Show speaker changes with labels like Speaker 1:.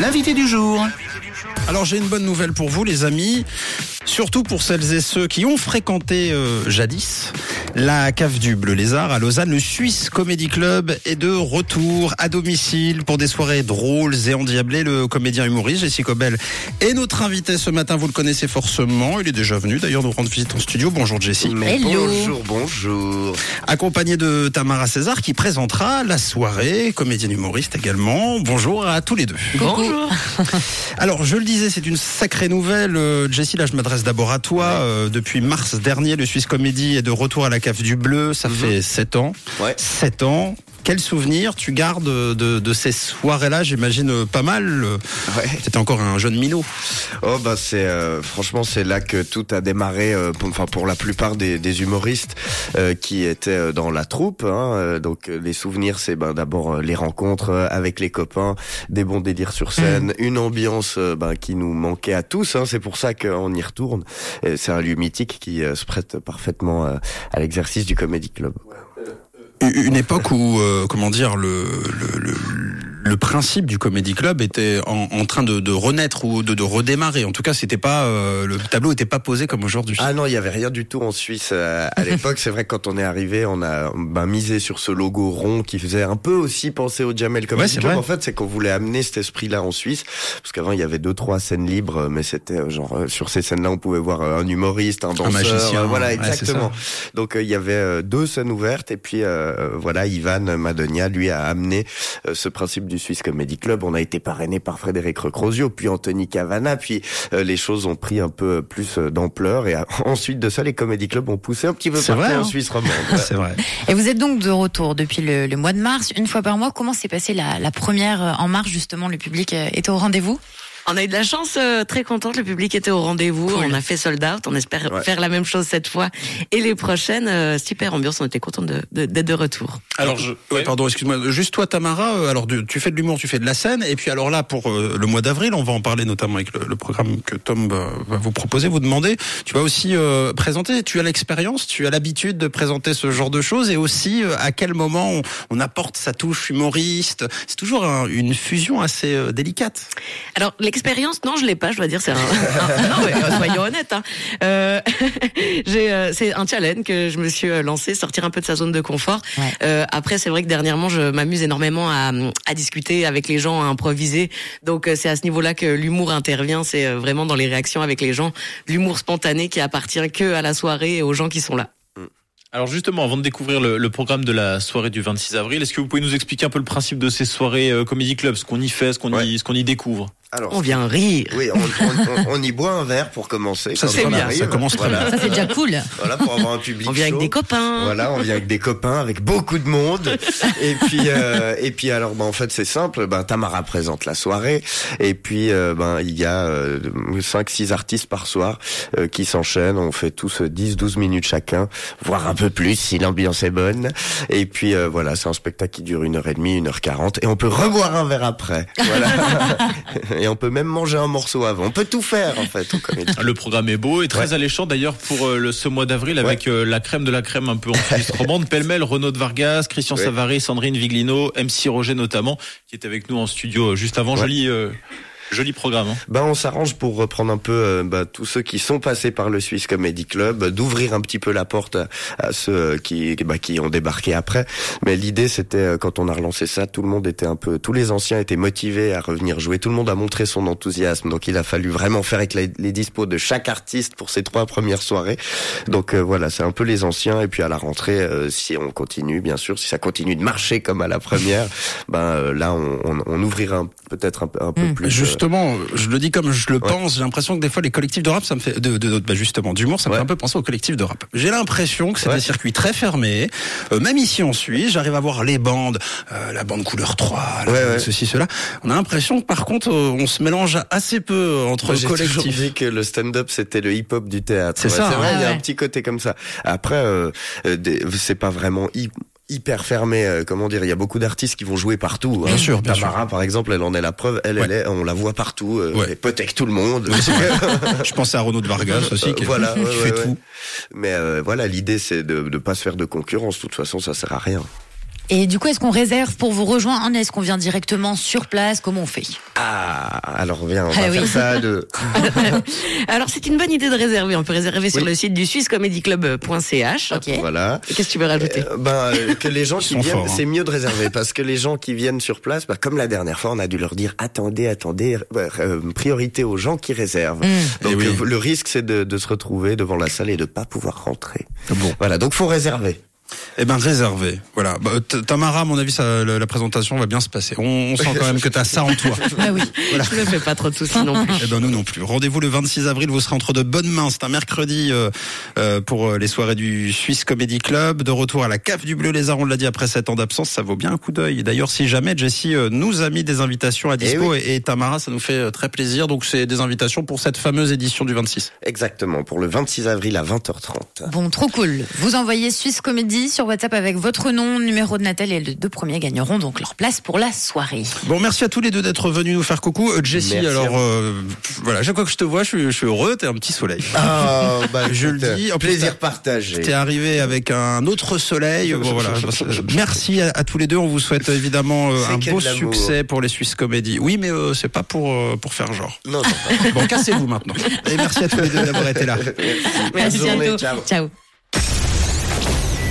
Speaker 1: L'invité du jour.
Speaker 2: Alors j'ai une bonne nouvelle pour vous les amis, surtout pour celles et ceux qui ont fréquenté euh, jadis la cave du Bleu Lézard à Lausanne. Le Suisse Comedy Club est de retour à domicile pour des soirées drôles et endiablées. Le comédien humoriste Jessie Cobel est notre invité ce matin, vous le connaissez forcément. Il est déjà venu d'ailleurs nous rendre visite en studio. Bonjour
Speaker 3: Hello.
Speaker 4: bonjour, bonjour.
Speaker 2: Accompagné de Tamara César qui présentera la soirée, comédienne humoriste également. Bonjour à tous les deux.
Speaker 3: Bonjour.
Speaker 2: Alors, je le disais, c'est une sacrée nouvelle. Euh, Jessie, là, je m'adresse d'abord à toi. Euh, depuis mars dernier, le Suisse Comédie est de retour à la cave du Bleu. Ça fait sept ans.
Speaker 4: Ouais.
Speaker 2: Sept ans. Quel souvenir tu gardes de, de ces soirées-là J'imagine euh, pas mal.
Speaker 4: Ouais.
Speaker 2: T'étais encore un jeune minot.
Speaker 4: Oh bah c'est euh, franchement c'est là que tout a démarré. euh, pour, enfin pour la plupart des, des humoristes euh, qui étaient euh, dans la troupe. Hein, euh, donc euh, les souvenirs c'est ben d'abord euh, les rencontres euh, avec les copains, des bons délires sur scène, une ambiance euh, ben, qui nous manquait à tous. Hein, c'est pour ça qu'on y retourne. Et C'est un lieu mythique qui euh, se prête parfaitement euh, à l'exercice du comedy club.
Speaker 2: Une époque où, euh, comment dire, le, le, le, le principe du Comedy Club était en, en train de, de renaître ou de, de redémarrer. En tout cas, c'était pas euh, le tableau était pas posé comme aujourd'hui.
Speaker 4: Ah non, il y avait rien du tout en Suisse euh, à l'époque. C'est vrai que quand on est arrivé, on a ben, misé sur ce logo rond qui faisait un peu aussi penser au Jamel Comedy
Speaker 2: Ouais,
Speaker 4: Club.
Speaker 2: vrai.
Speaker 4: En fait, c'est qu'on voulait amener cet esprit-là en Suisse, parce qu'avant il y avait deux trois scènes libres, mais c'était euh, genre euh, sur ces scènes-là, on pouvait voir euh, un humoriste, un danseur,
Speaker 2: magicien,
Speaker 4: euh, voilà
Speaker 2: ouais,
Speaker 4: exactement. Donc il y avait deux scènes ouvertes et puis euh, voilà, Ivan Madonia lui a amené ce principe du Swiss Comedy Club. On a été parrainé par Frédéric Recrozio, puis Anthony Cavana, puis euh, les choses ont pris un peu plus euh, d'ampleur et euh, ensuite de ça, les Comedy Clubs ont poussé un petit peu partout
Speaker 2: vrai,
Speaker 4: en
Speaker 2: hein.
Speaker 4: Suisse romande.
Speaker 2: C'est vrai.
Speaker 3: Et vous êtes donc de retour depuis le, le mois de mars, une fois par mois. Comment s'est passée la, la première en mars justement Le public était au rendez-vous?
Speaker 5: On a eu de la chance, euh, très contente. Le public était au rendez-vous. On a fait sold out. On espère
Speaker 4: Ouais.
Speaker 5: faire la même chose cette fois. Et les prochaines, euh, super ambiance. On était contents de- de- d'être de, retour.
Speaker 2: Alors, je, ouais, pardon, excuse-moi. Juste toi, Tamara. euh, Alors, tu fais de l'humour, tu fais de la scène, et puis alors là, pour euh, le mois d'avril, on va en parler notamment avec le, le programme que Tom va, va vous proposer, vous demander. Tu vas aussi présenter. Tu as l'expérience, tu as l'habitude de présenter ce genre de choses, et aussi à quel moment on, on apporte sa touche humoriste. C'est toujours un- une fusion assez délicate.
Speaker 5: Alors l'expérience, non, je l'ai pas. Je dois dire, c'est un. un- non, mais, euh, soyons honnêtes. Hein. Euh, j'ai, euh, c'est un challenge que je me suis euh, lancé, sortir un peu de sa zone de confort.
Speaker 3: Ouais.
Speaker 5: Euh, après, c'est vrai que dernièrement, je m'amuse énormément à, à discuter avec les gens, à improviser. Donc, c'est à ce niveau-là que l'humour intervient. C'est vraiment dans les réactions avec les gens, l'humour spontané qui appartient que à la soirée et aux gens qui sont là.
Speaker 6: Alors justement, avant de découvrir le, le programme de la soirée du 26 avril, est-ce que vous pouvez nous expliquer un peu le principe de ces soirées euh, Comedy Club, ce qu'on y fait, ce qu'on
Speaker 4: Ouais.
Speaker 6: y, ce qu'on y découvre?
Speaker 4: Alors,
Speaker 5: On vient rire.
Speaker 4: oui, on, on- on- y boit un verre pour commencer.
Speaker 2: Ça, c'est bien,
Speaker 4: arrive.
Speaker 2: ça commence très
Speaker 4: Voilà.
Speaker 3: Ça c'est déjà cool.
Speaker 4: Voilà, pour avoir un public
Speaker 5: On vient avec des copains.
Speaker 4: Voilà, on vient avec des copains, avec beaucoup de monde. Et puis, euh, et puis alors, ben, en fait, c'est simple. Ben, Tamara présente la soirée. Et puis, euh, ben, il y a euh, 5-6 artistes par soir euh, qui s'enchaînent. On fait tous 10-12 minutes chacun, voire un peu plus si l'ambiance est bonne. Et puis, euh, voilà, c'est un spectacle qui dure une heure et demie, une heure quarante. Et on peut reboire un verre après. Voilà. et on peut même manger un morceau avant. On peut tout faire, en fait.
Speaker 6: Le programme est beau et très alléchant d'ailleurs pour euh, le, ce mois d'avril avec euh, la crème de la crème un peu en romande, pêle-mêle, Renaud de Vargas, Christian
Speaker 4: Ouais.
Speaker 6: Savary, Sandrine Viglino, MC Roger notamment, qui est avec nous en studio euh, juste avant. Joli, euh, joli programme. hein.
Speaker 4: Ben on s'arrange pour reprendre un peu euh, ben, tous ceux qui sont passés par le Swiss Comedy Club, d'ouvrir un petit peu la porte à, à ceux qui ben, qui ont débarqué après. Mais l'idée c'était euh, quand on a relancé ça, tout le monde était un peu, tous les anciens étaient motivés à revenir jouer. Tout le monde a montré son enthousiasme, donc il a fallu vraiment faire avec les, les dispos de chaque artiste pour ces trois premières soirées. Donc euh, voilà, c'est un peu les anciens et puis à la rentrée, euh, si on continue, bien sûr, si ça continue de marcher comme à la première, ben euh, là on, on, on ouvrira peut-être un, peu- un peu
Speaker 3: Mm.
Speaker 4: plus.
Speaker 2: Justement, je le dis comme je le pense, j'ai l'impression que des fois les collectifs de rap, ça me fait de, de, de- bah, justement d'humour, ça me
Speaker 4: Ouais.
Speaker 2: fait un peu penser aux collectifs de rap. J'ai l'impression que c'est
Speaker 4: Ouais.
Speaker 2: des circuits très fermés. Euh, même ici en Suisse, j'arrive à voir les bandes, euh, la bande couleur 3, la-
Speaker 4: Ouais, ouais.
Speaker 2: ceci cela. On a l'impression que par contre, euh, on se mélange assez peu euh, entre
Speaker 4: Moi, J'ai toujours
Speaker 2: collectifs.
Speaker 4: dit que le stand-up c'était le hip-hop du théâtre.
Speaker 2: C'est ça,
Speaker 4: C'est vrai,
Speaker 3: hein.
Speaker 4: il y a un petit côté comme ça. Après, euh, euh, des- c'est pas vraiment hy- hyper fermé. euh, comment dire Il y a beaucoup d'artistes qui vont jouer partout.
Speaker 2: Bien sûr, bien
Speaker 4: Tamara, par exemple, elle en est la preuve. Elle, elle est, on la voit partout. Euh,
Speaker 2: Ouais.
Speaker 4: Elle avec tout le monde.
Speaker 2: Je pensais à Renaud de Vargas aussi, qui,
Speaker 4: voilà,
Speaker 2: qui
Speaker 4: ouais,
Speaker 2: fait tout.
Speaker 4: Mais euh, voilà, l'idée c'est de ne pas se faire de concurrence. De toute façon, ça sert à rien.
Speaker 3: Et du coup, est-ce qu'on réserve pour vous rejoindre Est-ce qu'on vient directement sur place? Comment on fait?
Speaker 4: Ah, alors viens, on
Speaker 3: Ah
Speaker 4: va
Speaker 3: oui.
Speaker 4: faire ça de...
Speaker 5: Alors c'est une bonne idée de réserver. On peut réserver sur
Speaker 4: Oui.
Speaker 5: le site du swisscomedyclub.ch.
Speaker 3: Ok.
Speaker 4: Voilà.
Speaker 5: Et Qu'est-ce que tu veux rajouter?
Speaker 4: Euh, ben, euh, que les gens qui viennent,
Speaker 2: hein.
Speaker 4: c'est mieux de réserver parce que les gens qui viennent sur place, bah, comme la dernière fois, on a dû leur dire attendez, attendez, euh, priorité aux gens qui réservent. Donc
Speaker 2: Eh oui.
Speaker 4: le risque c'est de, de se retrouver devant la salle et de pas pouvoir rentrer.
Speaker 2: Bon.
Speaker 4: Voilà, donc faut réserver.
Speaker 2: Eh ben réservé. Voilà. Bah, Tamara, à mon avis, ça, la, la présentation va bien se passer. On, on sent quand même que tu as ça en toi.
Speaker 3: Ah oui.
Speaker 5: Je me fais pas trop de soucis non plus.
Speaker 2: Eh ben nous non plus. Rendez-vous le 26 avril. Vous serez entre de bonnes mains. C'est un mercredi euh, euh, pour euh, les soirées du Swiss Comedy Club. De retour à la cave du Bleu Lézard. On l'a dit après sept ans d'absence, ça vaut bien un coup d'œil. D'ailleurs, si jamais Jessie euh, nous a mis des invitations à dispo
Speaker 4: Eh
Speaker 2: et, et Tamara, ça nous fait très plaisir. Donc c'est des invitations pour cette fameuse édition du 26.
Speaker 4: Exactement, pour le 26 avril à 20h30.
Speaker 3: Bon, trop cool. Vous envoyez Suisse Sur WhatsApp avec votre nom, numéro de Natal et les deux premiers gagneront donc leur place pour la soirée.
Speaker 2: Bon, merci à tous les deux d'être venus nous faire coucou. Euh, Jessie,
Speaker 4: Merci à
Speaker 2: alors euh, voilà, chaque fois que je te vois, je suis, je suis heureux. T'es un petit soleil.
Speaker 4: Ah, bah,
Speaker 2: Je le dis, en
Speaker 4: plaisir partagé.
Speaker 2: T'es arrivé avec un autre soleil. Bon, voilà. Merci à, à tous les deux. On vous souhaite évidemment euh, un beau succès pour les Suisse Comédies. Oui, mais euh, c'est pas pour euh, pour faire genre.
Speaker 4: Non, non,
Speaker 2: Bon, cassez-vous maintenant. Et merci à tous les deux d'avoir été là.
Speaker 5: Merci.
Speaker 4: Bonne journée,
Speaker 3: bientôt.
Speaker 4: ciao.
Speaker 3: Ciao.